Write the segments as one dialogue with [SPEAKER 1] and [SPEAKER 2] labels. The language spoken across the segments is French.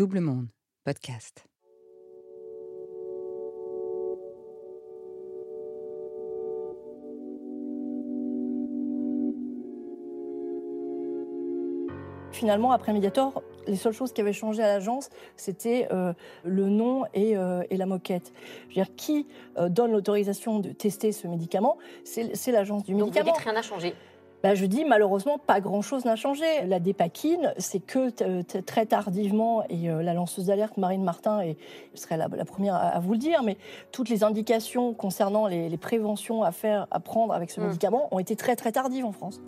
[SPEAKER 1] Double Monde, podcast.
[SPEAKER 2] Finalement, après Mediator, les seules choses qui avaient changé à l'agence, c'était euh, le nom et, euh, et, la moquette. Je veux dire, qui euh, donne l'autorisation de tester ce médicament C'est l'agence du
[SPEAKER 3] Donc
[SPEAKER 2] médicament.
[SPEAKER 3] vous dites rien n'a changé
[SPEAKER 2] bah, je dis malheureusement pas grand chose n'a changé. La dépakine, c'est que très tardivement et la lanceuse d'alerte Marine Martin et je serai la, la première à, à, vous le dire, mais toutes les indications concernant les, les préventions à faire, à prendre avec ce
[SPEAKER 3] Mm.
[SPEAKER 2] médicament ont été très très tardives en France.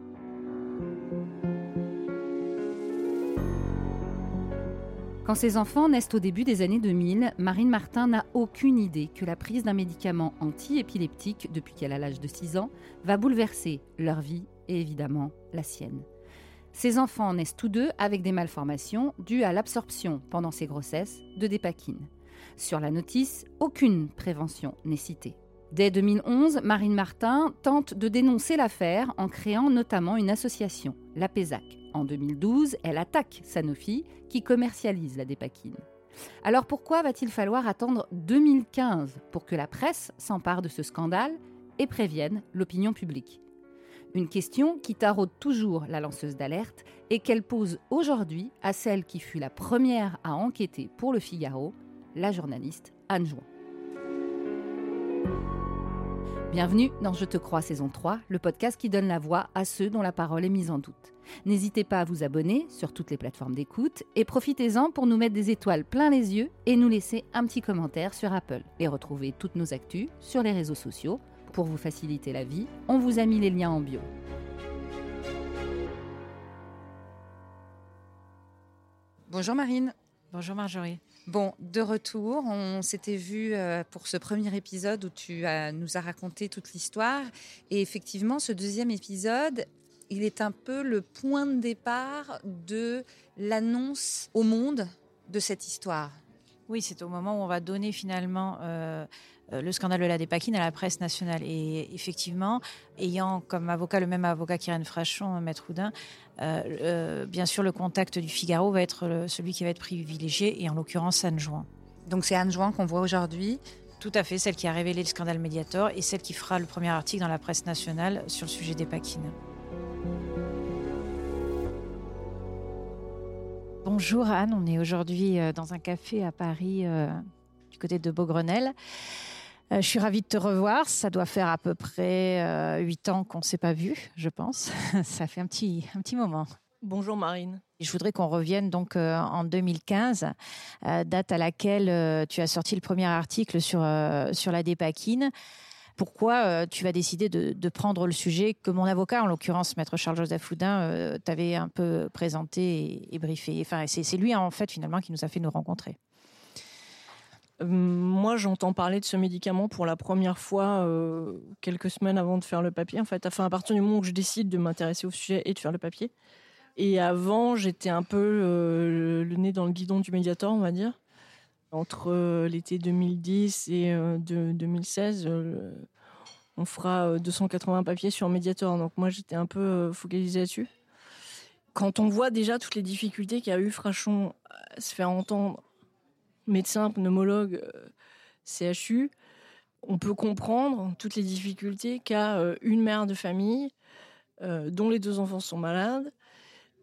[SPEAKER 1] Quand ses enfants naissent au début des années 2000, Marine Martin n'a aucune idée que la prise d'un médicament anti-épileptique depuis qu'elle a l'âge de 6 ans va bouleverser leur vie et évidemment la sienne. Ses enfants naissent tous deux avec des malformations dues à l'absorption pendant ces grossesses de dépakine. Sur la notice, aucune prévention n'est citée. Dès 2011, Marine Martin tente de dénoncer l'affaire en créant notamment une association, la PESAC. En 2012, elle attaque Sanofi, qui commercialise la dépakine. Alors pourquoi va-t-il falloir attendre 2015 pour que la presse s'empare de ce scandale et prévienne l'opinion publique? Une question qui taraude toujours la lanceuse d'alerte et qu'elle pose aujourd'hui à celle qui fut la première à enquêter pour le Figaro, la journaliste Anne Jouan. Bienvenue dans Je te crois saison 3, le podcast qui donne la voix à ceux dont la parole est mise en doute. N'hésitez pas à vous abonner sur toutes les plateformes d'écoute et profitez-en pour nous mettre des étoiles plein les yeux et nous laisser un petit commentaire sur Apple. Et retrouvez toutes nos actus sur les réseaux sociaux. Pour vous faciliter la vie, on vous a mis les liens en bio. Bonjour Marine.
[SPEAKER 4] Bonjour Marjorie.
[SPEAKER 1] Bon, de retour, on s'était vu euh, pour ce premier épisode où tu nous as raconté toute l'histoire. Et effectivement, ce deuxième épisode, il est un peu le point de départ de l'annonce au monde de cette histoire.
[SPEAKER 4] Oui, c'est au moment où on va donner finalement euh, le scandale de la dépakine à la presse nationale. Et effectivement, ayant comme avocat le même avocat qu'Irène Frachon, Maître Houdin, euh, euh, bien sûr, le contact du Figaro va être le, celui qui va être privilégié, et en l'occurrence Anne Jouan.
[SPEAKER 1] Donc c'est Anne Jouan qu'on voit aujourd'hui
[SPEAKER 4] Tout à fait, celle qui a révélé le scandale Mediator et celle qui fera le premier article dans la presse nationale sur le sujet des pakines. Bonjour Anne, on est aujourd'hui euh, dans un café à Paris, euh, du côté de Beaugrenelle. Euh, je suis ravie de te revoir. Ça doit faire à peu près huit ans qu'on ne s'est pas vu, je pense. Ça fait un petit, un petit moment.
[SPEAKER 2] Bonjour Marine.
[SPEAKER 4] Je voudrais qu'on revienne donc en 2015, euh, date à laquelle tu as sorti le premier article sur, sur la dépakine. Pourquoi tu vas décider de, prendre le sujet que mon avocat, en l'occurrence maître Charles-Joseph Houdin, t'avait un peu présenté et, briefé Enfin, c'est lui en fait finalement qui nous a fait nous rencontrer.
[SPEAKER 2] Moi, j'entends parler de ce médicament pour la première fois euh, quelques semaines avant de faire le papier. En fait, à partir du moment où je décide de m'intéresser au sujet et de faire le papier. Et avant, j'étais un peu euh, le nez dans le guidon du Mediator, on va dire. Entre euh, l'été 2010 et euh, de, 2016, on fera 280 papiers sur Mediator. Donc moi, j'étais un peu focalisée là-dessus. Quand on voit déjà toutes les difficultés qu'a eu Frachon à se faire entendre médecin, pneumologue, euh, CHU, on peut comprendre toutes les difficultés qu'a euh, une mère de famille euh, dont les deux enfants sont malades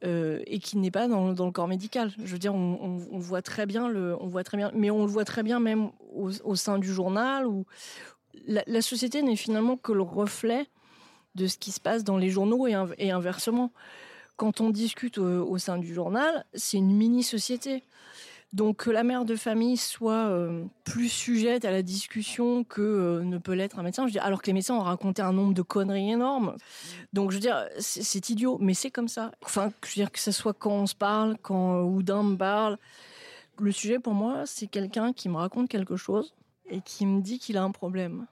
[SPEAKER 2] euh, et qui n'est pas dans, le corps médical. Je veux dire, on, voit très bien on voit très bien, mais on le voit très bien même au, sein du journal où la, société n'est finalement que le reflet de ce qui se passe dans les journaux et, inversement. Quand on discute au, au sein du journal, c'est une mini-société. Donc que la mère de famille soit euh, plus sujette à la discussion que euh, ne peut l'être un médecin, je alors que les médecins ont raconté un nombre de conneries énormes. Donc je veux dire, c'est idiot, mais c'est comme ça. Enfin, je veux dire que ce soit quand on se parle, quand Houdin me parle, le sujet pour moi, c'est quelqu'un qui me raconte quelque chose et qui me dit qu'il a un problème.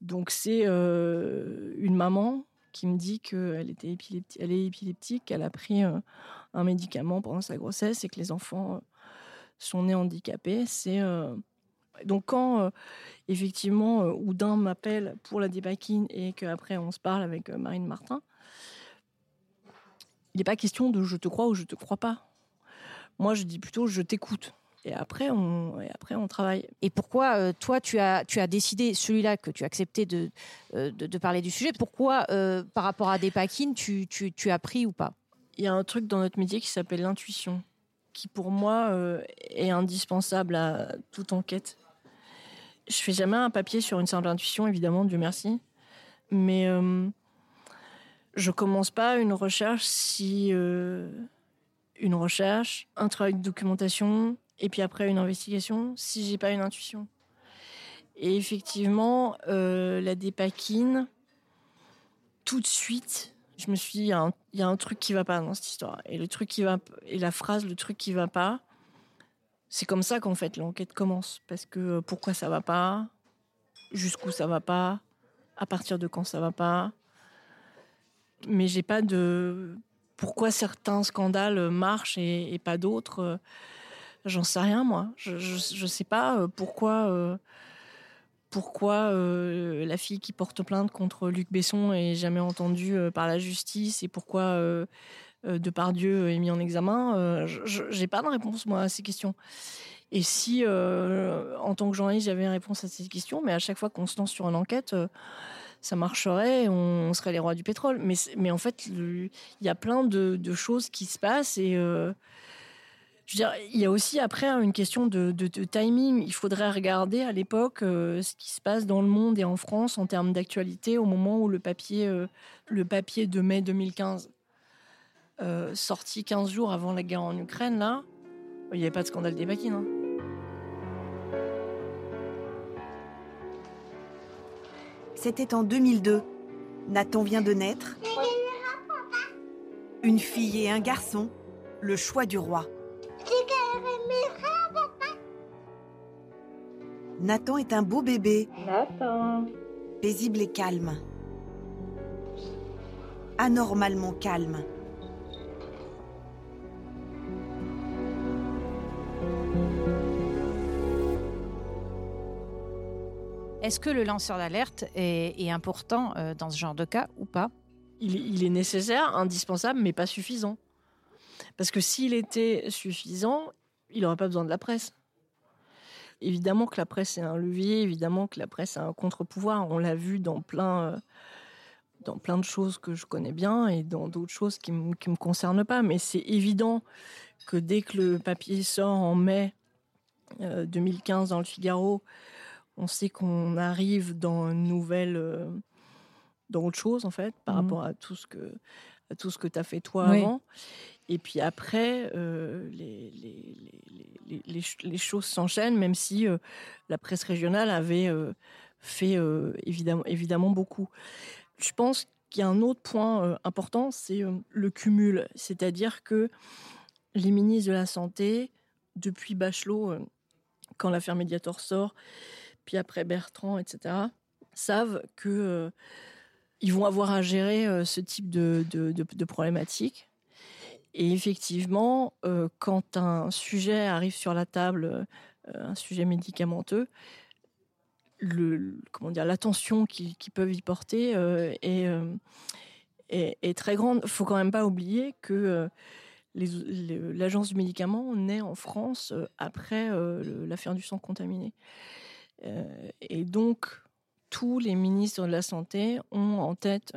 [SPEAKER 2] Donc c'est euh, une maman qui me dit qu'elle était épileptique, est épileptique, qu'elle a pris euh, un médicament pendant sa grossesse et que les enfants euh, sont nés handicapés. C'est euh... donc quand euh, effectivement Houdin m'appelle pour la dépakine et qu'après on se parle avec Marine Martin, il n'est pas question de je te crois ou je te crois pas. Moi, je dis plutôt je t'écoute. Et après, on, après, on travaille.
[SPEAKER 4] Et pourquoi, toi, tu as, tu as décidé, celui-là que tu as accepté de, de, parler du sujet, pourquoi, par rapport à des paquines, tu, tu, tu, as pris ou pas?
[SPEAKER 2] Il y a un truc dans notre métier qui s'appelle l'intuition, qui pour moi est indispensable à toute enquête. Je fais jamais un papier sur une simple intuition, évidemment, Dieu merci. Mais je commence pas une recherche si une recherche, un travail de documentation, et puis après une investigation si j'ai pas une intuition. Et effectivement, euh, la dépakine, tout de suite, je me suis dit, il y, a un truc qui va pas dans cette histoire. Et le truc qui va, et la phrase, le truc qui va pas, c'est comme ça qu'en fait l'enquête commence. Parce que euh, pourquoi ça va pas, jusqu'où ça va pas, à partir de quand ça va pas? Mais j'ai pas de pourquoi certains scandales marchent et pas d'autres. J'en sais rien, moi. Je, je, sais pas euh, pourquoi, euh, pourquoi euh, la fille qui porte plainte contre Luc Besson est jamais entendue par la justice et pourquoi Depardieu est mis en examen. je n'ai pas de réponse, moi, à ces questions. Et si, en tant que journaliste, j'avais une réponse à ces questions, mais à chaque fois qu'on se lance sur une enquête, ça marcherait, on, serait les rois du pétrole. Mais, mais en fait, il y a plein de, de, choses qui se passent et je veux dire, il y a aussi après une question de, timing. Il faudrait regarder à l'époque euh, ce qui se passe dans le monde et en France en termes d'actualité au moment où le papier, euh, le papier de mai 2015, euh, sorti 15 jours avant la guerre en Ukraine, là, il n'y avait pas de scandale des vaccins. Hein.
[SPEAKER 3] C'était en 2002. Nathan vient de naître. Une fille et un garçon. Le choix du roi. Nathan est un beau bébé.
[SPEAKER 2] Nathan.
[SPEAKER 3] Paisible et calme. Anormalement calme.
[SPEAKER 4] Est-ce que le lanceur d'alerte est, important euh, dans ce genre de cas ou pas?
[SPEAKER 2] Il est nécessaire, indispensable, mais pas suffisant. Parce que s'il était suffisant, il n'aurait pas besoin de la presse. Évidemment que la presse est un levier, évidemment que la presse a un contre-pouvoir. On l'a vu dans plein, euh, dans plein de choses que je connais bien et dans d'autres choses qui ne me concernent pas. Mais c'est évident que dès que le papier sort en mai 2015 euh, dans le Figaro, on sait qu'on arrive dans une nouvelle, euh, dans autre chose en fait, par mmh. rapport à tout ce que à tout ce que tu as fait toi avant. Et puis après, euh, les, choses s'enchaînent, même si euh, la presse régionale avait euh, fait évidemment, beaucoup. Je pense qu'il y a un autre point important, c'est le cumul. C'est-à-dire que les ministres de la Santé, depuis Bachelot, quand l'affaire Mediator sort, puis après Bertrand, etc., savent que ils vont avoir à gérer ce type de, de, de, de problématiques et effectivement, euh, quand un sujet arrive sur la table, euh, un sujet médicamenteux, le, comment dire, l'attention qu'ils peuvent y porter euh, est, est, très grande. Il faut quand même pas oublier que l'agence du médicament naît en France après l'affaire du sang contaminé. et donc, tous les ministres de la Santé ont en tête,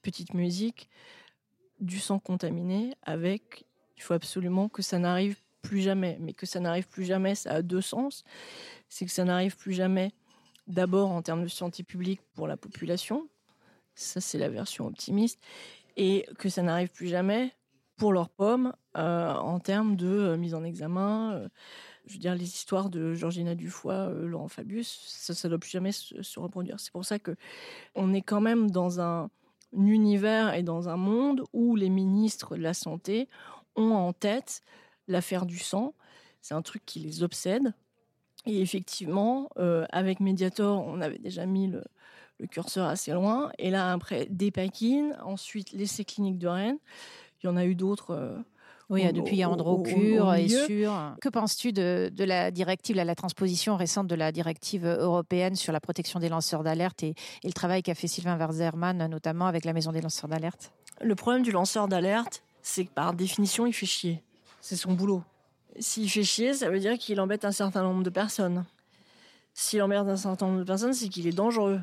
[SPEAKER 2] petite musique, du sang contaminé avec, il faut absolument que ça n'arrive plus jamais. Mais que ça n'arrive plus jamais, ça a deux sens. C'est que ça n'arrive plus jamais d'abord en termes de santé publique pour la population. Ça, c'est la version optimiste. Et que ça n'arrive plus jamais pour leurs pommes euh, en termes de euh, mise en examen. Euh, je veux dire, les histoires de Georgina Dufoy, Laurent Fabius, ça ne doit plus jamais se, se reproduire. C'est pour ça que on est quand même dans un, univers et dans un monde où les ministres de la Santé ont en tête l'affaire du sang. C'est un truc qui les obsède. Et effectivement, euh, avec Mediator, on avait déjà mis le, curseur assez loin. Et là, après, Dépakine, ensuite l'essai clinique de Rennes. Il y en a eu d'autres. Euh,
[SPEAKER 4] oui, depuis il y a Androcure et Sûr. Que penses-tu de, la directive, la, la, transposition récente de la directive européenne sur la protection des lanceurs d'alerte et, le travail qu'a fait Sylvain Werzerman, notamment avec la Maison des lanceurs d'alerte?
[SPEAKER 2] Le problème du lanceur d'alerte, c'est que par définition, il fait chier. C'est son boulot. S'il fait chier, ça veut dire qu'il embête un certain nombre de personnes. S'il emmerde un certain nombre de personnes, c'est qu'il est dangereux.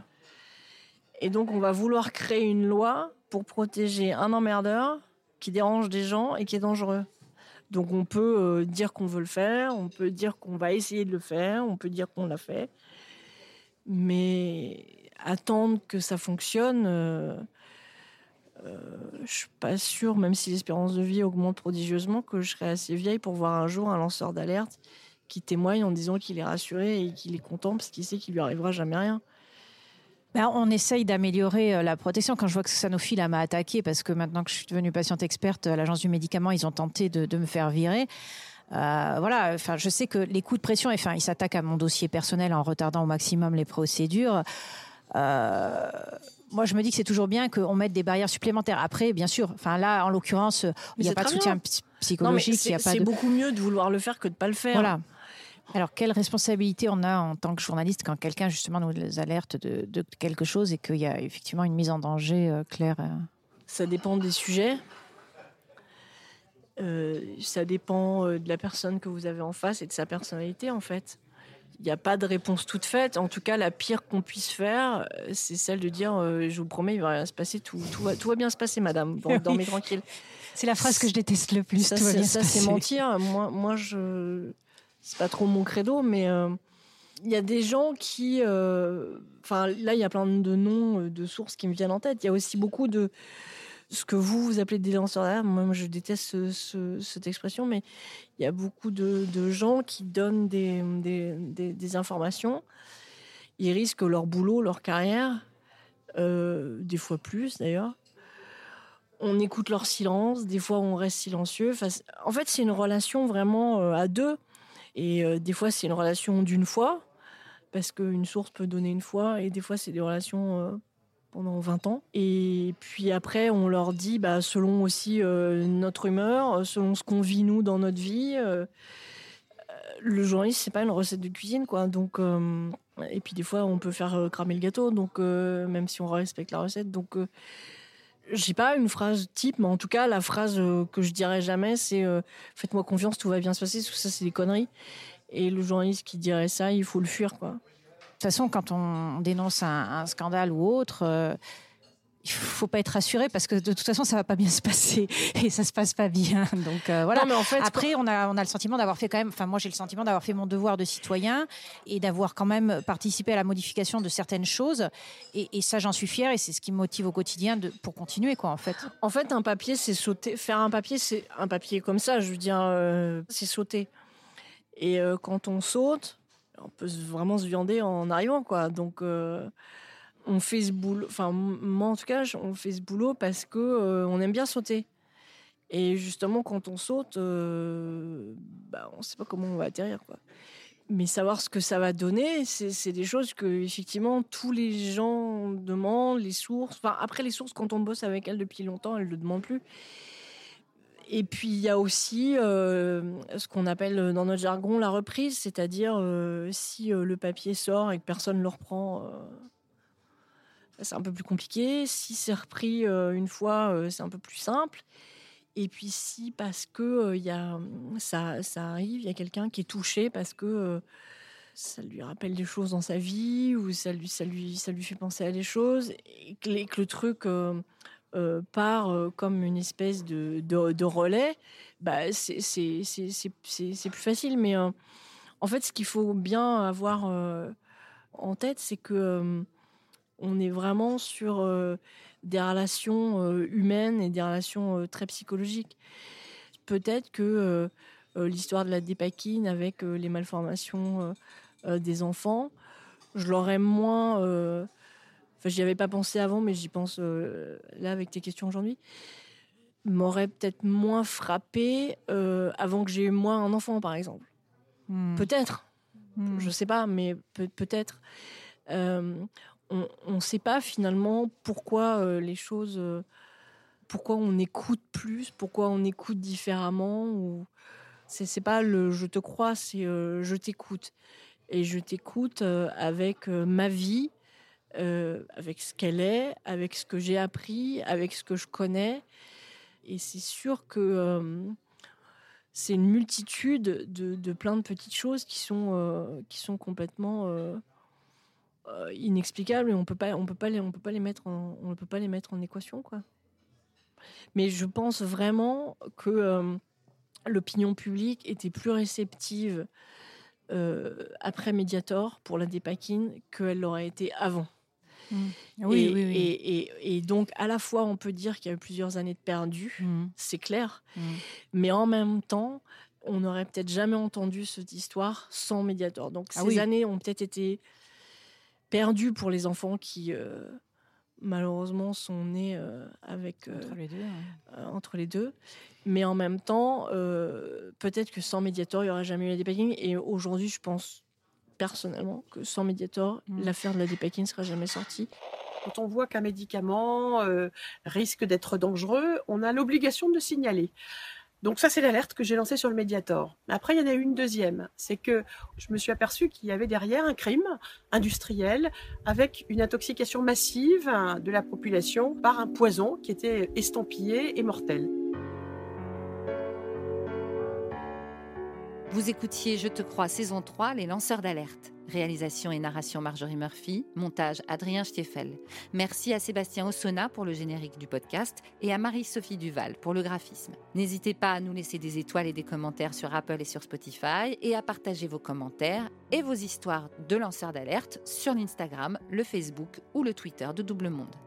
[SPEAKER 2] Et donc, on va vouloir créer une loi pour protéger un emmerdeur qui dérange des gens et qui est dangereux. Donc, on peut euh, dire qu'on veut le faire, on peut dire qu'on va essayer de le faire, on peut dire qu'on l'a fait. Mais attendre que ça fonctionne, euh, euh, je suis pas sûre, même si l'espérance de vie augmente prodigieusement, que je serai assez vieille pour voir un jour un lanceur d'alerte qui témoigne en disant qu'il est rassuré et qu'il est content parce qu'il sait qu'il lui arrivera jamais rien.
[SPEAKER 4] Ben, on essaye d'améliorer euh, la protection. Quand je vois que Sanofi m'a attaqué, parce que maintenant que je suis devenue patiente experte à l'agence du médicament, ils ont tenté de, me faire virer. Euh, voilà, enfin, je sais que les coups de pression, enfin, ils s'attaquent à mon dossier personnel en retardant au maximum les procédures. Euh, moi, je me dis que c'est toujours bien qu'on mette des barrières supplémentaires. Après, bien sûr, enfin là, en l'occurrence, il n'y a pas de soutien psychologique.
[SPEAKER 2] C'est beaucoup mieux de vouloir le faire que de ne pas le faire.
[SPEAKER 4] Voilà. Alors, quelle responsabilité on a en tant que journaliste quand quelqu'un justement nous alerte de, quelque chose et qu'il y a effectivement une mise en danger euh, claire euh?
[SPEAKER 2] Ça dépend des sujets. Euh, ça dépend de la personne que vous avez en face et de sa personnalité en fait. Il n'y a pas de réponse toute faite. En tout cas, la pire qu'on puisse faire, c'est celle de dire Je vous promets, il va rien se passer, tout, tout, va, tout va bien se passer, madame, dormez tranquille.
[SPEAKER 4] C'est la phrase que je déteste le plus.
[SPEAKER 2] Ça, c'est mentir. Moi, moi je c'est pas trop mon credo, mais euh, il y a des gens qui. Euh, enfin, là, il y a plein de noms, euh, de sources qui me viennent en tête. Il y a aussi beaucoup de ce que vous, vous appelez des lanceurs d'alerte. Moi, je déteste cette expression, mais il y a beaucoup de, gens qui donnent des, des, informations. Ils risquent leur boulot, leur carrière, des fois plus d'ailleurs. On écoute leur silence, des fois on reste silencieux. en fait, c'est une relation vraiment à deux. Et euh, des fois, c'est une relation d'une fois, parce qu'une source peut donner une fois, et des fois, c'est des relations euh, pendant 20 ans. Et puis après, on leur dit, bah, selon aussi euh, notre humeur, selon ce qu'on vit nous dans notre vie, le journaliste, c'est pas une recette de cuisine, quoi. Donc, et puis des fois, on peut faire cramer le gâteau, donc même si on respecte la recette. Donc, j'ai pas une phrase type, mais en tout cas, la phrase euh, que je dirais jamais, c'est euh, faites-moi confiance, tout va bien se passer, tout ça, c'est des conneries. Et le journaliste qui dirait ça, il faut le fuir. De
[SPEAKER 4] toute façon, quand on dénonce un, scandale ou autre, euh, il faut pas être rassuré parce que de toute façon ça va pas bien se passer et ça se passe pas bien. Donc euh, voilà. mais en fait, Après, on a on a le sentiment d'avoir fait quand même. Enfin, moi j'ai le sentiment d'avoir fait mon devoir de citoyen et d'avoir quand même participé à la modification de certaines choses. Et, ça, j'en suis fière et c'est ce qui me motive au quotidien de, pour continuer quoi en fait.
[SPEAKER 2] En fait, un papier, c'est sauter. Faire un papier, c'est un papier comme ça. Je veux dire, euh, c'est sauter. Et euh, quand on saute, on peut vraiment se viander en arrivant quoi. Donc on fait ce boulot, enfin moi en tout cas, on fait ce boulot parce que euh, on aime bien sauter. Et justement, quand on saute, euh, bah, on ne sait pas comment on va atterrir, quoi. Mais savoir ce que ça va donner, c'est des choses que effectivement tous les gens demandent, les sources. Enfin, après les sources, quand on bosse avec elles depuis longtemps, elles le demandent plus. Et puis il y a aussi euh, ce qu'on appelle dans notre jargon la reprise, c'est-à-dire si le papier sort et que personne ne le reprend c'est un peu plus compliqué. Si c'est repris euh, une fois, euh, c'est un peu plus simple. Et puis si parce que euh, y a, ça, ça arrive, il y a quelqu'un qui est touché parce que ça lui rappelle des choses dans sa vie ou ça lui, ça lui, ça lui fait penser à des choses et que, le truc part comme une espèce de, de, relais, bah c'est, plus facile. Mais en fait, ce qu'il faut bien avoir en tête, c'est que on est vraiment sur euh, des relations euh, humaines et des relations euh, très psychologiques. Peut-être que l'histoire de la dépakine avec les malformations des enfants, je l'aurais moins. Enfin, j'y avais pas pensé avant, mais j'y pense là avec tes questions aujourd'hui. M'aurait peut-être moins frappé avant que j'ai eu moi un enfant, par exemple. Hmm. Peut-être. Hmm. Je sais pas, mais peut-être on ne sait pas finalement pourquoi euh, les choses, euh, pourquoi on écoute plus, pourquoi on écoute différemment. Ou c'est pas le je te crois, c'est euh, je t'écoute et je t'écoute avec ma vie, avec ce qu'elle est, avec ce que j'ai appris, avec ce que je connais. Et c'est sûr que c'est une multitude de, de, plein de petites choses qui sont, qui sont complètement inexplicables et on peut pas, on peut pas les, on peut pas les mettre en, on ne peut pas les mettre en équation, quoi. Mais je pense vraiment que l'opinion publique était plus réceptive après Mediator pour la dépakine qu'elle l'aurait été avant.
[SPEAKER 4] Mmh.
[SPEAKER 2] Oui, et, oui, oui. Et, et, donc, à la fois, on peut dire qu'il y a eu plusieurs années de perdu,
[SPEAKER 4] mmh.
[SPEAKER 2] c'est clair,
[SPEAKER 4] Mmh.
[SPEAKER 2] mais en même temps, on n'aurait peut-être jamais entendu cette histoire sans Mediator. Donc,
[SPEAKER 4] Ah
[SPEAKER 2] ces années ont peut-être été perdues pour les enfants qui, euh, malheureusement, sont nés euh, avec, euh,
[SPEAKER 4] Entre les deux. hein.
[SPEAKER 2] euh, entre les deux. Mais en même temps, euh, peut-être que sans Mediator, il n'y aurait jamais eu la dépacking. Et aujourd'hui, je pense personnellement que sans Mediator,
[SPEAKER 4] Mm.
[SPEAKER 2] l'affaire de la dépacking ne serait jamais sortie.
[SPEAKER 5] Quand on voit qu'un médicament euh, risque d'être dangereux, on a l'obligation de le signaler. Donc ça, c'est l'alerte que j'ai lancée sur le Mediator. Après, il y en a eu une deuxième. C'est que je me suis aperçue qu'il y avait derrière un crime industriel avec une intoxication massive de la population par un poison qui était estampillé et mortel.
[SPEAKER 1] Vous écoutiez Je te crois saison 3, Les lanceurs d'alerte. Réalisation et narration Marjorie Murphy, montage Adrien Stiefel. Merci à Sébastien Ossona pour le générique du podcast et à Marie-Sophie Duval pour le graphisme. N'hésitez pas à nous laisser des étoiles et des commentaires sur Apple et sur Spotify et à partager vos commentaires et vos histoires de lanceurs d'alerte sur l'Instagram, le Facebook ou le Twitter de Double Monde.